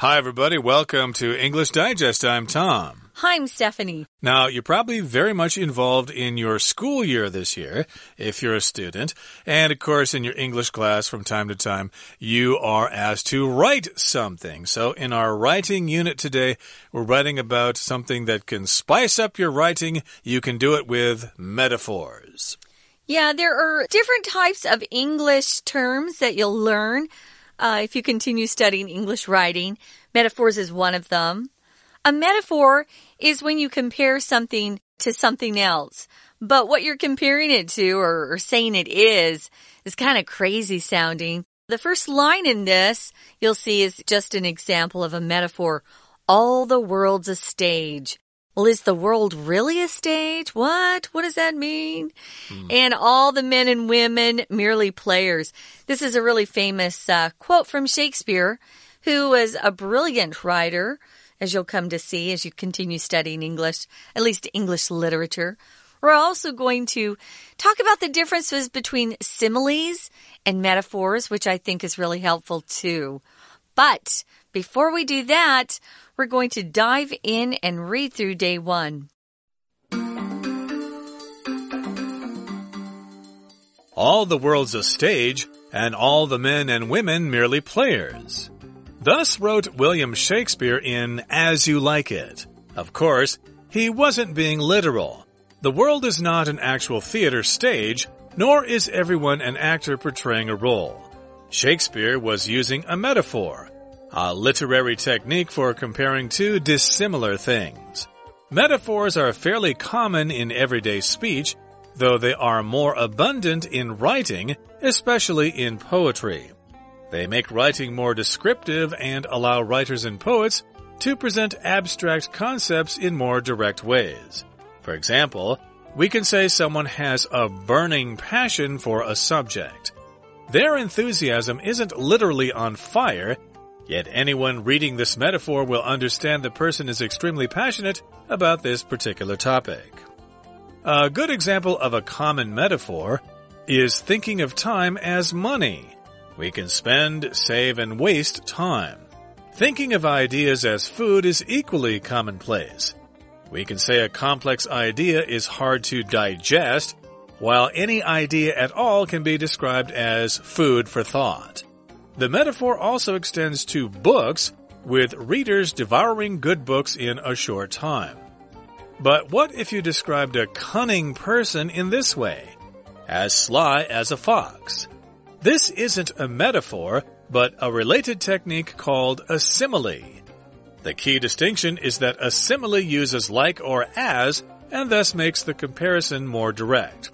Hi, everybody. Welcome to English Digest. I'm Tom. Hi, I'm Stephanie. Now, you're probably very much involved in your school year this year, if you're a student. And of course, in your English class, from time to time, you are asked to write something. So, in our writing unit today, we're writing about something that can spice up your writing. You can do it with metaphors. Yeah, there are different types of English terms that you'll learn uh, if you continue studying English writing. Metaphors is one of them. A metaphor is when you compare something to something else. But what you're comparing it to or, or saying it is, is kind of crazy sounding. The first line in this, you'll see, is just an example of a metaphor. All the world's a stage. Well, is the world really a stage? What? What does that mean? Mm. And all the men and women merely players. This is a really famous uh, quote from Shakespeare, who was a brilliant writer, as you'll come to see as you continue studying English, at least English literature. We're also going to talk about the differences between similes and metaphors, which I think is really helpful too. But before we do that, we're going to dive in and read through day one. All the world's a stage, and all the men and women merely players. Thus wrote William Shakespeare in As You Like It. Of course, he wasn't being literal. The world is not an actual theater stage, nor is everyone an actor portraying a role. Shakespeare was using a metaphor, a literary technique for comparing two dissimilar things. Metaphors are fairly common in everyday speech, though they are more abundant in writing, especially in poetry. They make writing more descriptive and allow writers and poets to present abstract concepts in more direct ways. For example, we can say someone has a burning passion for a subject. Their enthusiasm isn't literally on fire, Yet anyone reading this metaphor will understand the person is extremely passionate about this particular topic. A good example of a common metaphor is thinking of time as money. We can spend, save, and waste time. Thinking of ideas as food is equally commonplace. We can say a complex idea is hard to digest, while any idea at all can be described as food for thought. The metaphor also extends to books, with readers devouring good books in a short time. But what if you described a cunning person in this way? As sly as a fox. This isn't a metaphor, but a related technique called a simile. The key distinction is that a simile uses like or as, and thus makes the comparison more direct.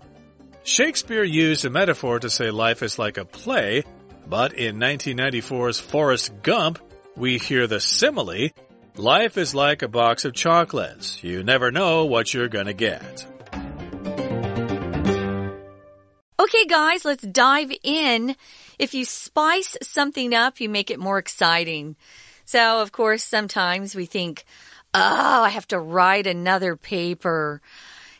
Shakespeare used a metaphor to say life is like a play, but in 1994's Forrest Gump, we hear the simile Life is like a box of chocolates. You never know what you're gonna get. Okay, guys, let's dive in. If you spice something up, you make it more exciting. So, of course, sometimes we think, oh, I have to write another paper.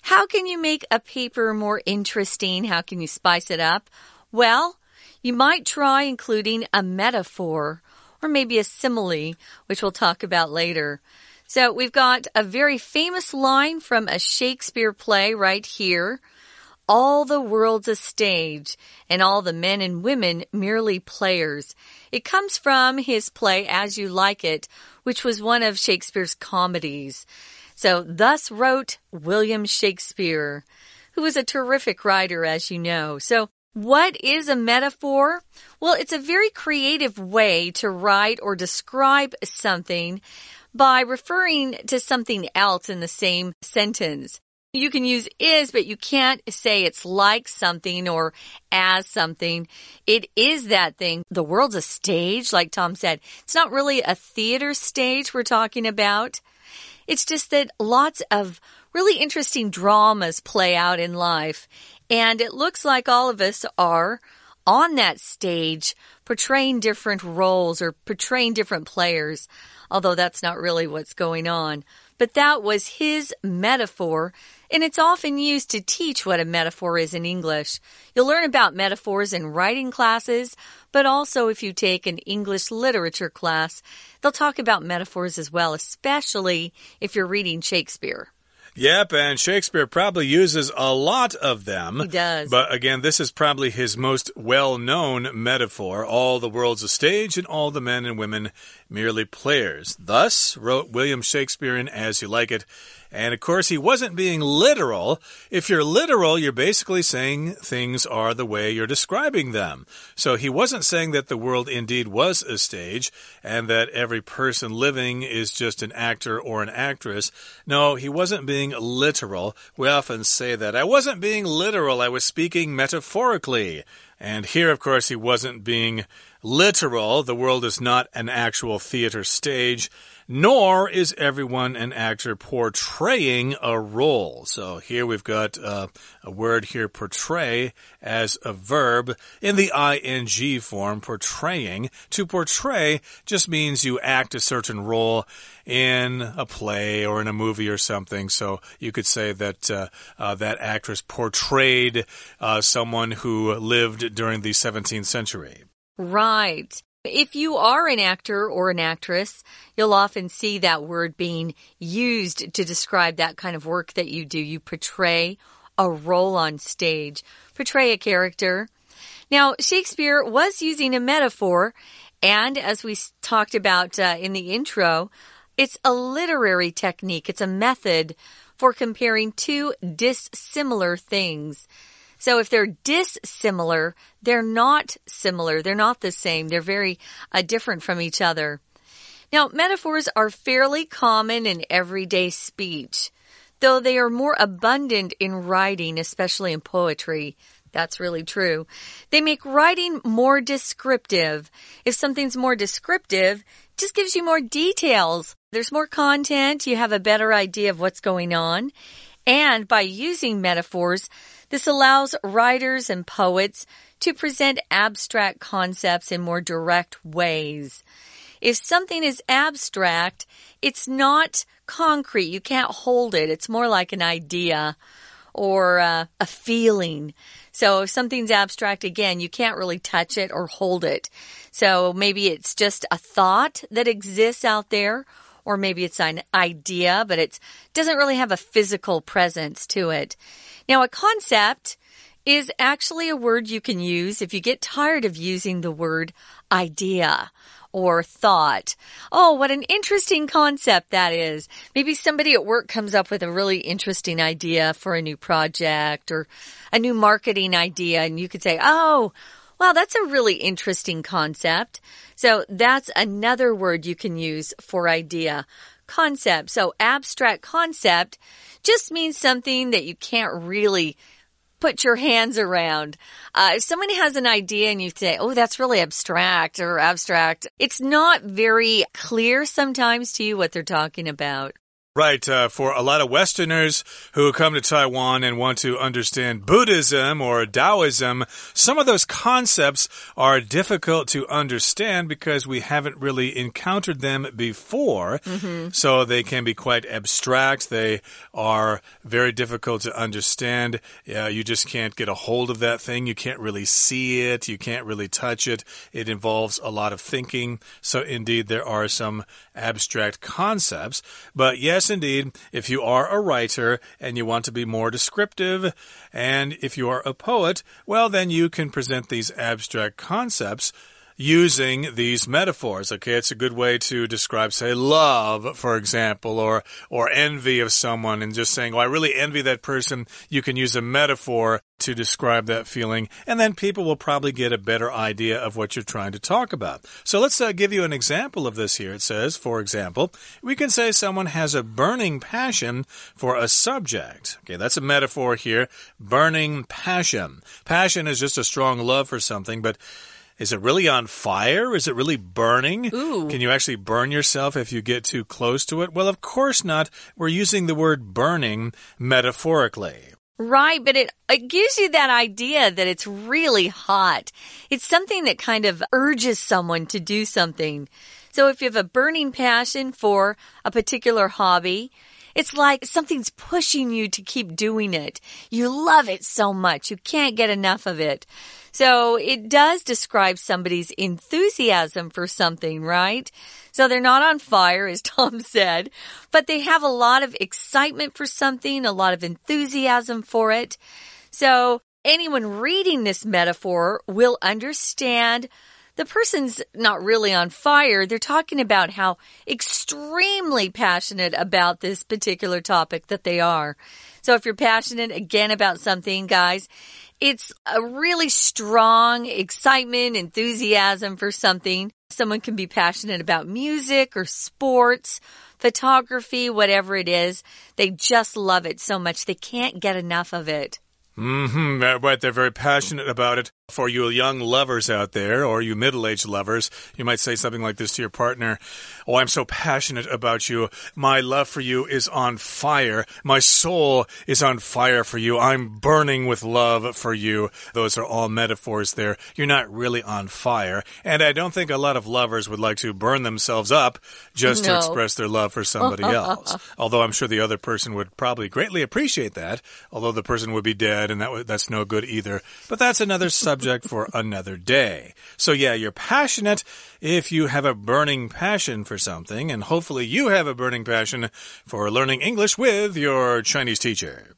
How can you make a paper more interesting? How can you spice it up? Well, you might try including a metaphor or maybe a simile, which we'll talk about later. So we've got a very famous line from a Shakespeare play right here. All the world's a stage, and all the men and women merely players. It comes from his play As You Like It, which was one of Shakespeare's comedies. So, thus wrote William Shakespeare, who was a terrific writer, as you know. So, what is a metaphor? Well, it's a very creative way to write or describe something by referring to something else in the same sentence. You can use is, but you can't say it's like something or as something. It is that thing. The world's a stage, like Tom said. It's not really a theater stage we're talking about. It's just that lots of really interesting dramas play out in life. And it looks like all of us are on that stage portraying different roles or portraying different players, although that's not really what's going on. But that was his metaphor and it's often used to teach what a metaphor is in English. You'll learn about metaphors in writing classes, but also if you take an English literature class, they'll talk about metaphors as well, especially if you're reading Shakespeare. Yep, and Shakespeare probably uses a lot of them. He does. But again, this is probably his most well known metaphor. All the world's a stage, and all the men and women merely players. Thus, wrote William Shakespeare in As You Like It. And of course, he wasn't being literal. If you're literal, you're basically saying things are the way you're describing them. So he wasn't saying that the world indeed was a stage and that every person living is just an actor or an actress. No, he wasn't being literal. We often say that. I wasn't being literal, I was speaking metaphorically. And here, of course, he wasn't being literal. The world is not an actual theater stage nor is everyone an actor portraying a role. So here we've got uh, a word here, portray, as a verb in the ing form, portraying. To portray just means you act a certain role in a play or in a movie or something. So you could say that uh, uh, that actress portrayed uh, someone who lived during the 17th century. Right. If you are an actor or an actress, you'll often see that word being used to describe that kind of work that you do. You portray a role on stage, portray a character. Now, Shakespeare was using a metaphor, and as we talked about uh, in the intro, it's a literary technique, it's a method for comparing two dissimilar things. So if they're dissimilar, they're not similar. They're not the same. They're very uh, different from each other. Now, metaphors are fairly common in everyday speech, though they are more abundant in writing, especially in poetry. That's really true. They make writing more descriptive. If something's more descriptive, just gives you more details. There's more content. You have a better idea of what's going on. And by using metaphors, this allows writers and poets to present abstract concepts in more direct ways. If something is abstract, it's not concrete. You can't hold it. It's more like an idea or uh, a feeling. So if something's abstract, again, you can't really touch it or hold it. So maybe it's just a thought that exists out there, or maybe it's an idea, but it doesn't really have a physical presence to it. Now, a concept is actually a word you can use if you get tired of using the word idea or thought. Oh, what an interesting concept that is. Maybe somebody at work comes up with a really interesting idea for a new project or a new marketing idea, and you could say, Oh, Wow, that's a really interesting concept. So that's another word you can use for idea. Concept. So abstract concept just means something that you can't really put your hands around. Uh, if someone has an idea and you say, oh, that's really abstract or abstract, it's not very clear sometimes to you what they're talking about. Right. Uh, for a lot of Westerners who come to Taiwan and want to understand Buddhism or Taoism, some of those concepts are difficult to understand because we haven't really encountered them before. Mm -hmm. So they can be quite abstract. They are very difficult to understand. Uh, you just can't get a hold of that thing. You can't really see it. You can't really touch it. It involves a lot of thinking. So indeed, there are some abstract concepts. But yes, indeed, if you are a writer and you want to be more descriptive, and if you are a poet, well, then you can present these abstract concepts using these metaphors. Okay, it's a good way to describe, say, love, for example, or or envy of someone, and just saying, "Oh, I really envy that person." You can use a metaphor to describe that feeling, and then people will probably get a better idea of what you're trying to talk about. So let's uh, give you an example of this here. It says, for example, we can say someone has a burning passion for a subject. Okay, that's a metaphor here. Burning passion. Passion is just a strong love for something, but is it really on fire? Is it really burning? Ooh. Can you actually burn yourself if you get too close to it? Well, of course not. We're using the word burning metaphorically. Right, but it, it gives you that idea that it's really hot. It's something that kind of urges someone to do something. So if you have a burning passion for a particular hobby, It's like something's pushing you to keep doing it. You love it so much. You can't get enough of it. So it does describe somebody's enthusiasm for something, right? So they're not on fire, as Tom said, but they have a lot of excitement for something, a lot of enthusiasm for it. So anyone reading this metaphor will understand the person's not really on fire. They're talking about how extremely passionate about this particular topic that they are. So if you're passionate again about something, guys, it's a really strong excitement, enthusiasm for something. Someone can be passionate about music or sports, photography, whatever it is. They just love it so much. They can't get enough of it. Mm-hmm. Right. They're very passionate about it. For you young lovers out there, or you middle aged lovers, you might say something like this to your partner Oh, I'm so passionate about you. My love for you is on fire. My soul is on fire for you. I'm burning with love for you. Those are all metaphors there. You're not really on fire. And I don't think a lot of lovers would like to burn themselves up just no. to express their love for somebody else. Although I'm sure the other person would probably greatly appreciate that, although the person would be dead and that that's no good either. But that's another subject for another day. So yeah, you're passionate if you have a burning passion for something, and hopefully you have a burning passion for learning English with your Chinese teacher.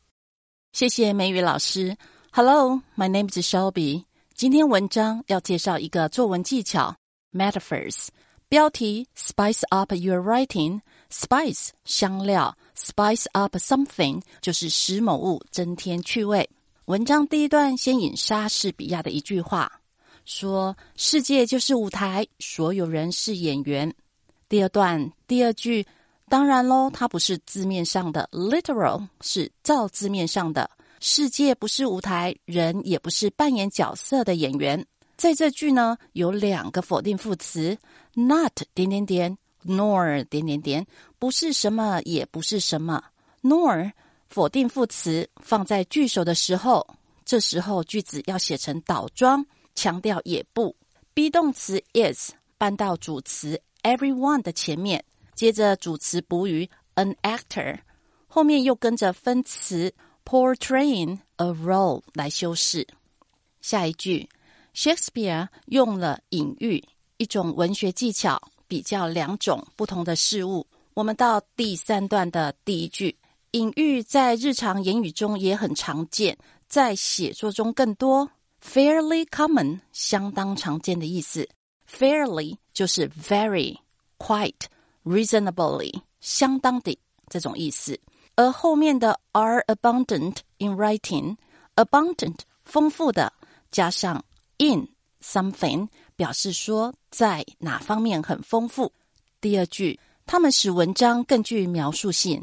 谢谢美语老师。Hello, my name is Shelby. 今天文章要介绍一个作文技巧 metaphors。标题 Spice up your writing。Spice 香料，spice up something 就是使某物增添趣味。 文章第一段先引莎士比亚的一句话，说世界就是舞台，所有人是演员。第二段第二句，当然喽，它不是字面上的 literal，是照字面上的。世界不是舞台，人也不是扮演角色的演员。在这句呢，有两个否定副词，not 点点点，nor 点点点，不是什么，也不是什么。nor 否定副词放在句首的时候，这时候句子要写成倒装，强调也不。be 动词 is 搬到主词。everyone 的前面，接着主词补语 an actor，后面又跟着分词 portraying a role 来修饰。下一句，Shakespeare 用了隐喻，一种文学技巧，比较两种不同的事物。我们到第三段的第一句，隐喻在日常言语中也很常见，在写作中更多，fairly common 相当常见的意思。fairly 就是 very、quite、reasonably 相当的这种意思，而后面的 are abundant in writing，abundant 丰富的，加上 in something 表示说在哪方面很丰富。第二句，它们使文章更具描述性，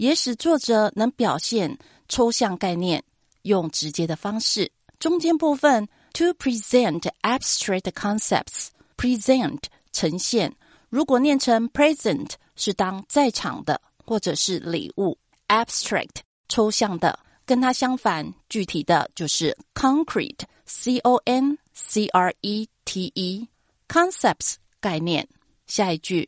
也使作者能表现抽象概念，用直接的方式。中间部分 to present abstract concepts。present 呈现，如果念成 present 是当在场的或者是礼物；abstract 抽象的，跟它相反，具体的就是 concrete c o n c r e t e concepts 概念。下一句，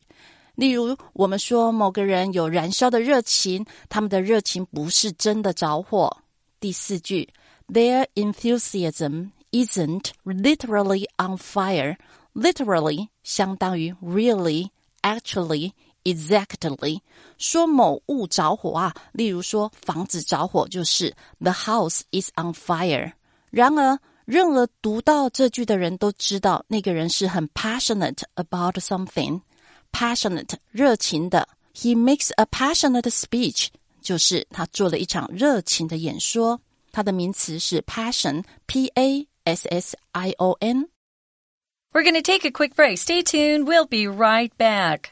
例如我们说某个人有燃烧的热情，他们的热情不是真的着火。第四句，their enthusiasm isn't literally on fire。literally 相当于 really、actually、exactly。说某物着火啊，例如说房子着火就是 the house is on fire。然而，任何读到这句的人都知道，那个人是很 passionate about something。passionate 热情的，he makes a passionate speech，就是他做了一场热情的演说。它的名词是 passion，p a s s i o n。We're going to take a quick break. Stay tuned. We'll be right back.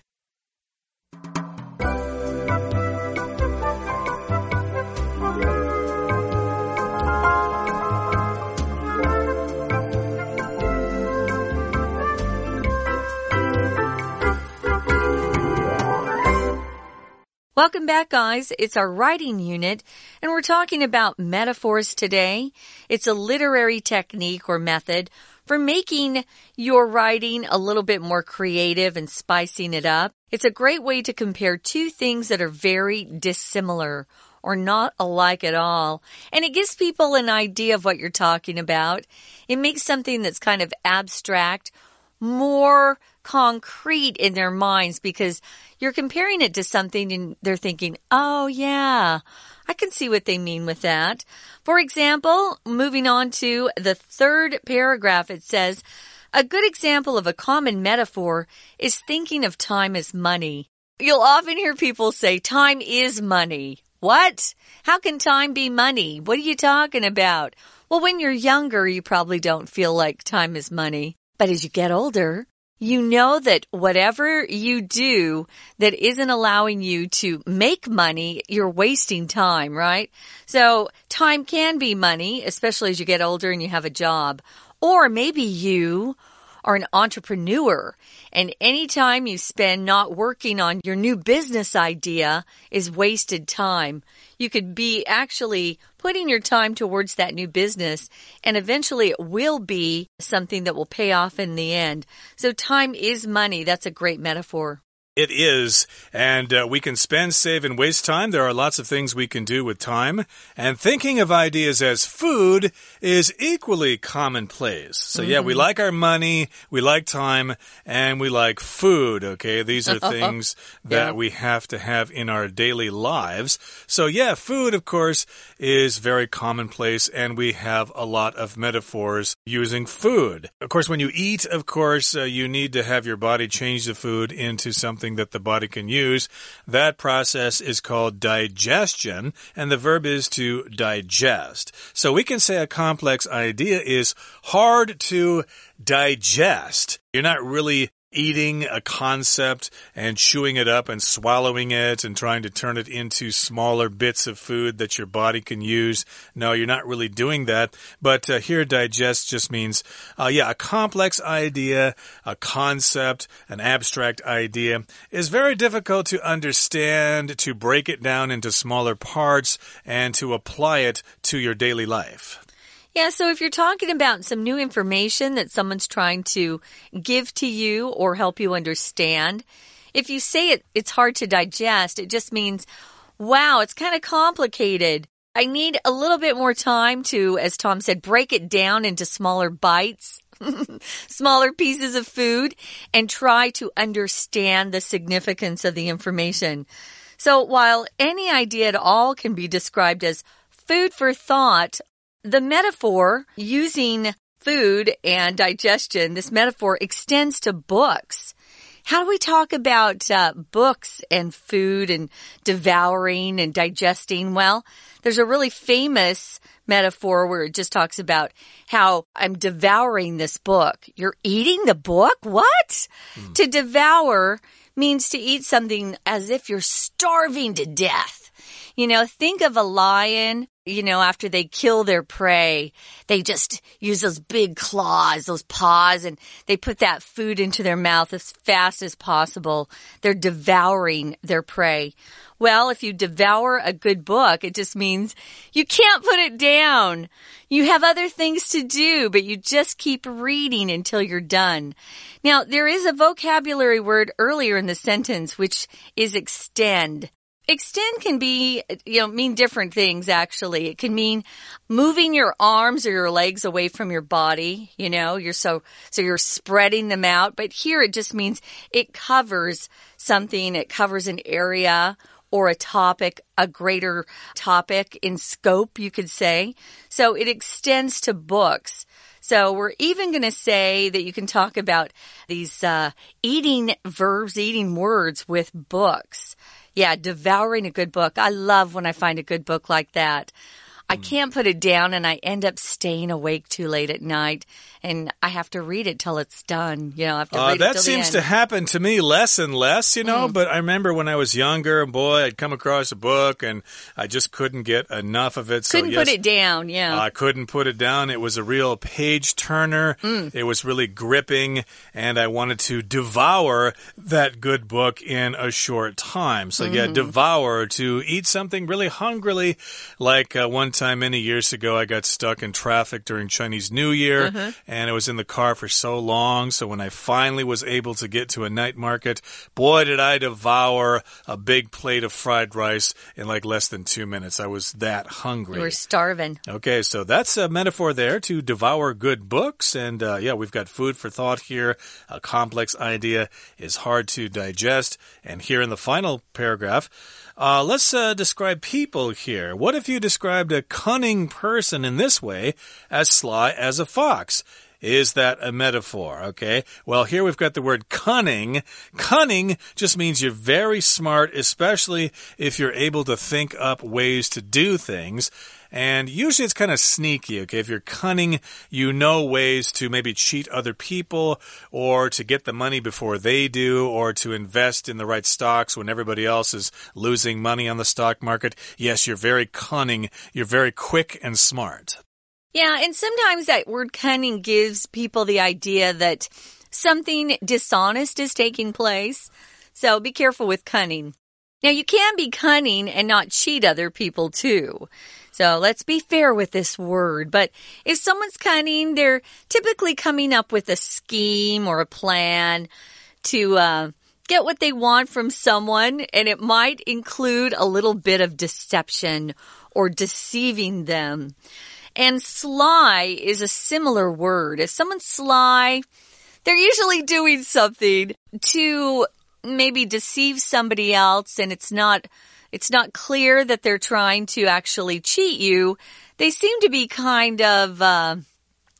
Welcome back, guys. It's our writing unit, and we're talking about metaphors today. It's a literary technique or method for making your writing a little bit more creative and spicing it up. It's a great way to compare two things that are very dissimilar or not alike at all. And it gives people an idea of what you're talking about. It makes something that's kind of abstract more concrete in their minds because you're comparing it to something and they're thinking, oh, yeah, I can see what they mean with that. For example, moving on to the third paragraph, it says, a good example of a common metaphor is thinking of time as money. You'll often hear people say time is money. What? How can time be money? What are you talking about? Well, when you're younger, you probably don't feel like time is money. But as you get older, you know that whatever you do that isn't allowing you to make money, you're wasting time, right? So time can be money, especially as you get older and you have a job. Or maybe you are an entrepreneur and any time you spend not working on your new business idea is wasted time. You could be actually putting your time towards that new business and eventually it will be something that will pay off in the end. So time is money. That's a great metaphor. It is, and uh, we can spend, save, and waste time. There are lots of things we can do with time. And thinking of ideas as food is equally commonplace. So, mm -hmm. yeah, we mm-hmm. like our money, we like time, and we like food, okay? These are things that yeah. we have to have in our daily lives. So, yeah, food, of course, is very commonplace, and we have a lot of metaphors using food. Of course, when you eat, of course, uh, you need to have your body change the food into something something that the body can use. That process is called digestion, and the verb is to digest. So we can say a complex idea is hard to digest. You're not really eating a concept and chewing it up and swallowing it and trying to turn it into smaller bits of food that your body can use. No, you're not really doing that. But uh, here, digest just means, uh, yeah, a complex idea, a concept, an abstract idea is very difficult to understand, to break it down into smaller parts, and to apply it to your daily life. Yeah, so if you're talking about some new information that someone's trying to give to you or help you understand, if you say it, it's hard to digest, it just means, wow, it's kind of complicated. I need a little bit more time to, as Tom said, break it down into smaller bites, smaller pieces of food, and try to understand the significance of the information. So while any idea at all can be described as food for thought, the metaphor using food and digestion, this metaphor extends to books. How do we talk about uh, books and food and devouring and digesting? Well, there's a really famous metaphor where it just talks about how I'm devouring this book. You're eating the book? What? Mm. To devour means to eat something as if you're starving to death. You know, think of a lion, you know, after they kill their prey, they just use those big claws, those paws, and they put that food into their mouth as fast as possible. They're devouring their prey. Well, if you devour a good book, it just means you can't put it down. You have other things to do, but you just keep reading until you're done. Now, there is a vocabulary word earlier in the sentence, which is extend. Extend can be, you know, mean different things actually. It can mean moving your arms or your legs away from your body, you know, you're so, so you're spreading them out. But here it just means it covers something, it covers an area or a topic, a greater topic in scope, you could say. So it extends to books. So we're even going to say that you can talk about these uh, eating verbs, eating words with books. Yeah, devouring a good book. I love when I find a good book like that. I can't put it down and I end up staying awake too late at night and I have to read it till it's done. You know, I have to uh, That seems to happen to me less and less, you know, mm. but I remember when I was younger, boy, I'd come across a book and I just couldn't get enough of it. Couldn't so, yes, put it down, yeah. I couldn't put it down. It was a real page turner. Mm. It was really gripping and I wanted to devour that good book in a short time. So, mm -hmm. yeah, mm-hmm. devour, to eat something really hungrily. Like uh, one time many years ago I got stuck in traffic during Chinese New Year Uh -huh. and I was in the car for so long. So when I finally was able to get to a night market, boy, did I devour a big plate of fried rice in like less than two minutes. I was that hungry. You were starving. Okay, so that's a metaphor there to devour good books. And uh, yeah, we've got food for thought here. A complex idea is hard to digest. And here in the final paragraph, uh, let's uh, describe people here. What if you described a cunning person in this way as sly as a fox? Is that a metaphor? Okay. Well, here we've got the word cunning. Cunning just means you're very smart, especially if you're able to think up ways to do things. And usually it's kind of sneaky, okay? If you're cunning, you know ways to maybe cheat other people or to get the money before they do or to invest in the right stocks when everybody else is losing money on the stock market. Yes, you're very cunning. You're very quick and smart. Yeah, and sometimes that word cunning gives people the idea that something dishonest is taking place. So be careful with cunning. Now, you can be cunning and not cheat other people too. So let's be fair with this word. But if someone's cunning, they're typically coming up with a scheme or a plan to uh, get what they want from someone, and it might include a little bit of deception or deceiving them. And sly is a similar word. If someone's sly, they're usually doing something to maybe deceive somebody else and it's not it's not clear that they're trying to actually cheat you. They seem to be kind of uh,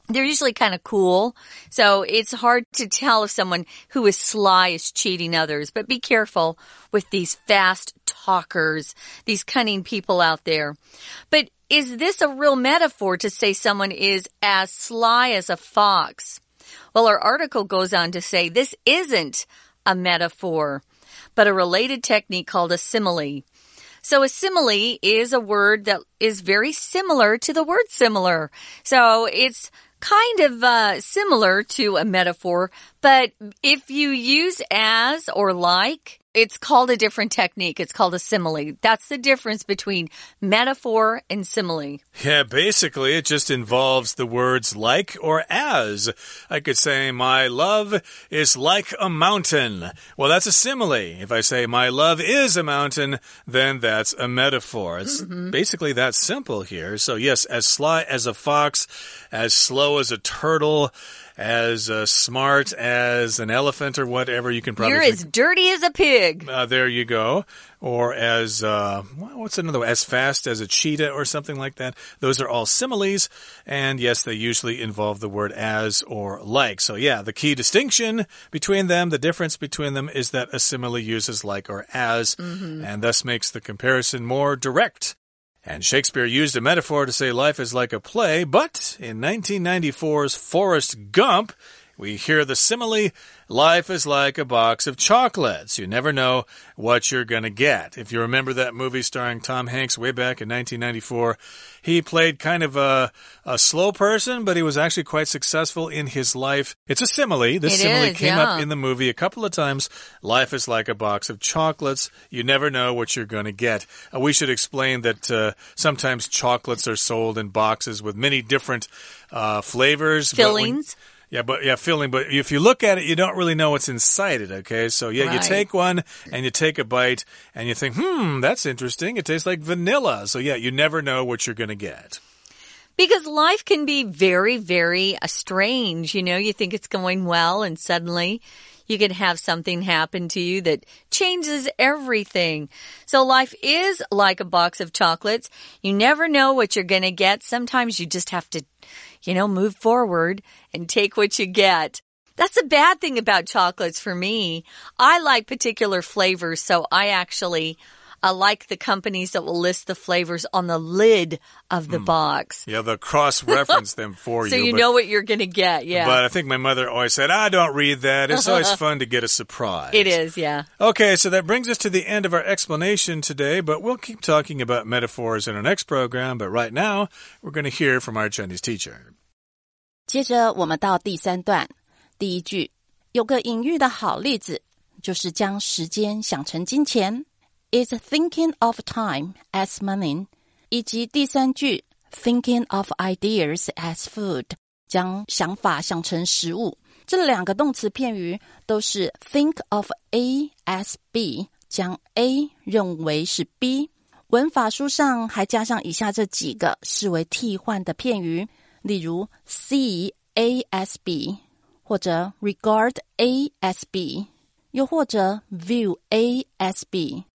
they're usually kind of cool. So it's hard to tell if someone who is sly is cheating others. But be careful with these fast talkers, these cunning people out there. But is this a real metaphor to say someone is as sly as a fox? Well, our article goes on to say this isn't a metaphor, but a related technique called a simile. So a simile is a word that is very similar to the word similar. So it's kind of uh, similar to a metaphor, but if you use as or like, it's called a different technique. It's called a simile. That's the difference between metaphor and simile. Yeah, basically, it just involves the words like or as. I could say, my love is like a mountain. Well, that's a simile. If I say, my love is a mountain, then that's a metaphor. It's mm -hmm. basically that simple here. So, yes, as sly as a fox, as slow as a turtle as uh, smart as an elephant or whatever. You can probably. You're as dirty as a pig. Uh, there you go. Or as uh, what's another? As fast as a cheetah or something like that. Those are all similes, and yes, they usually involve the word as or like. So yeah, the key distinction between them, the difference between them, is that a simile uses like or as, mm -hmm. and thus makes the comparison more direct. And Shakespeare used a metaphor to say life is like a play, but in 1994's Forrest Gump, we hear the simile life is like a box of chocolates. You never know what you're going to get. If you remember that movie starring Tom Hanks way back in 1994, he played kind of a, a slow person, but he was actually quite successful in his life. It's a simile. This it simile is, came yeah. up in the movie a couple of times. Life is like a box of chocolates. You never know what you're going to get. Uh, we should explain that uh, sometimes chocolates are sold in boxes with many different uh, flavors. Fillings. Yeah, but yeah, filling. But if you look at it, you don't really know what's inside it. Okay, so yeah, right. you take one and you take a bite and you think, hmm, that's interesting. It tastes like vanilla. So yeah, you never know what you're going to get. Because life can be very, very uh, strange. You know, you think it's going well and suddenly you can have something happen to you that changes everything. So life is like a box of chocolates. You never know what you're going to get. Sometimes you just have to, you know, move forward and take what you get. That's a bad thing about chocolates for me. I like particular flavors, so I actually I like the companies that will list the flavors on the lid of the mm. box. Yeah, they'll cross reference them for so you. So you but, know what you're going to get, yeah. But I think my mother always said, I ah, don't read that. It's always fun to get a surprise. It is, yeah. Okay, so that brings us to the end of our explanation today, but we'll keep talking about metaphors in our next program. But right now, we're going to hear from our Chinese teacher. 接着我们到第三段，第一句有个隐喻的好例子，就是将时间想成金钱。 is thinking of time as money，以及第三句 thinking of ideas as food，将想法想成食物。这两个动词片语都是 think of A as B，将 A 认为是 B。文法书上还加上以下这几个视为替换的片语，例如 see A as B，或者 regard A as B，又或者 view A as B。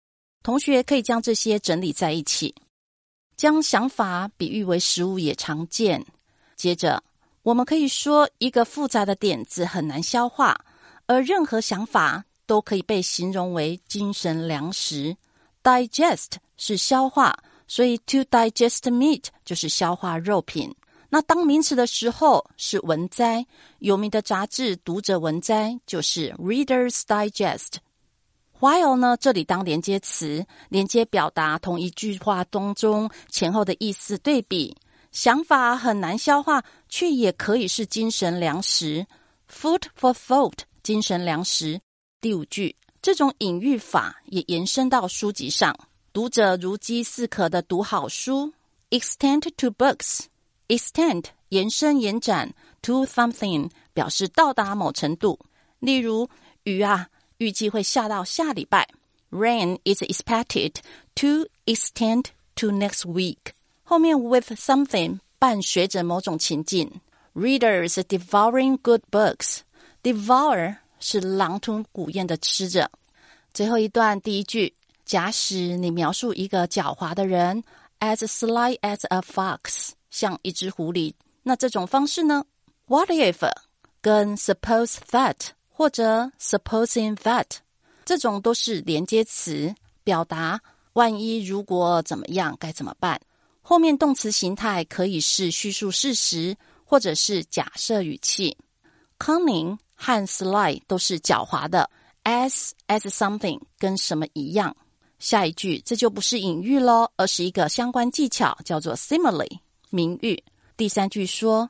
同学可以将这些整理在一起，将想法比喻为食物也常见。接着。我们可以说，一个复杂的点子很难消化，而任何想法都可以被形容为精神粮食。Digest 是消化，所以 to digest meat 就是消化肉品。那当名词的时候是文摘，有名的杂志《读者文摘》就是 Reader's Digest。While 呢，这里当连接词，连接表达同一句话当中前后的意思对比。想法很难消化，却也可以是精神粮食。Food for thought，精神粮食。第五句，这种隐喻法也延伸到书籍上，读者如饥似渴的读好书。Extend to books，extend 延伸延展，to something 表示到达某程度。例如，雨啊，预计会下到下礼拜。Rain is expected to extend to next week。后面 with something 伴随着某种情境，readers devouring good books，devour 是狼吞虎咽的吃着。最后一段第一句，假使你描述一个狡猾的人，as sly as a fox，像一只狐狸，那这种方式呢？What if 跟 suppose that 或者 supposing that 这种都是连接词，表达万一如果怎么样该怎么办。后面动词形态可以是叙述事实，或者是假设语气。Cunning 和 sly 都是狡猾的，as as something 跟什么一样。下一句这就不是隐喻喽，而是一个相关技巧，叫做 simile 名誉。第三句说，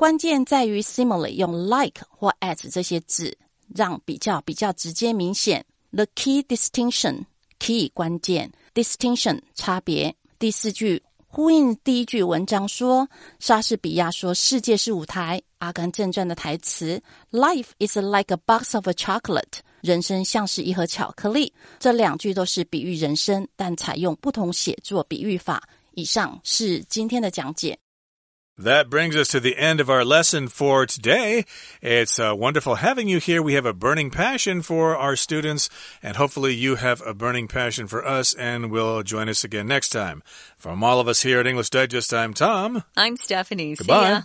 关键在于 similarly 用 like 或 as 这些字，让比较比较直接明显。The key distinction key 关键 distinction 差别。第四句。呼应第一句文章说，莎士比亚说世界是舞台，《阿甘正传》的台词 “Life is like a box of a chocolate”，人生像是一盒巧克力。这两句都是比喻人生，但采用不同写作比喻法。以上是今天的讲解。That brings us to the end of our lesson for today. It's uh, wonderful having you here. We have a burning passion for our students, and hopefully you have a burning passion for us and will join us again next time. From all of us here at English Digest, I'm Tom. I'm Stephanie. Goodbye.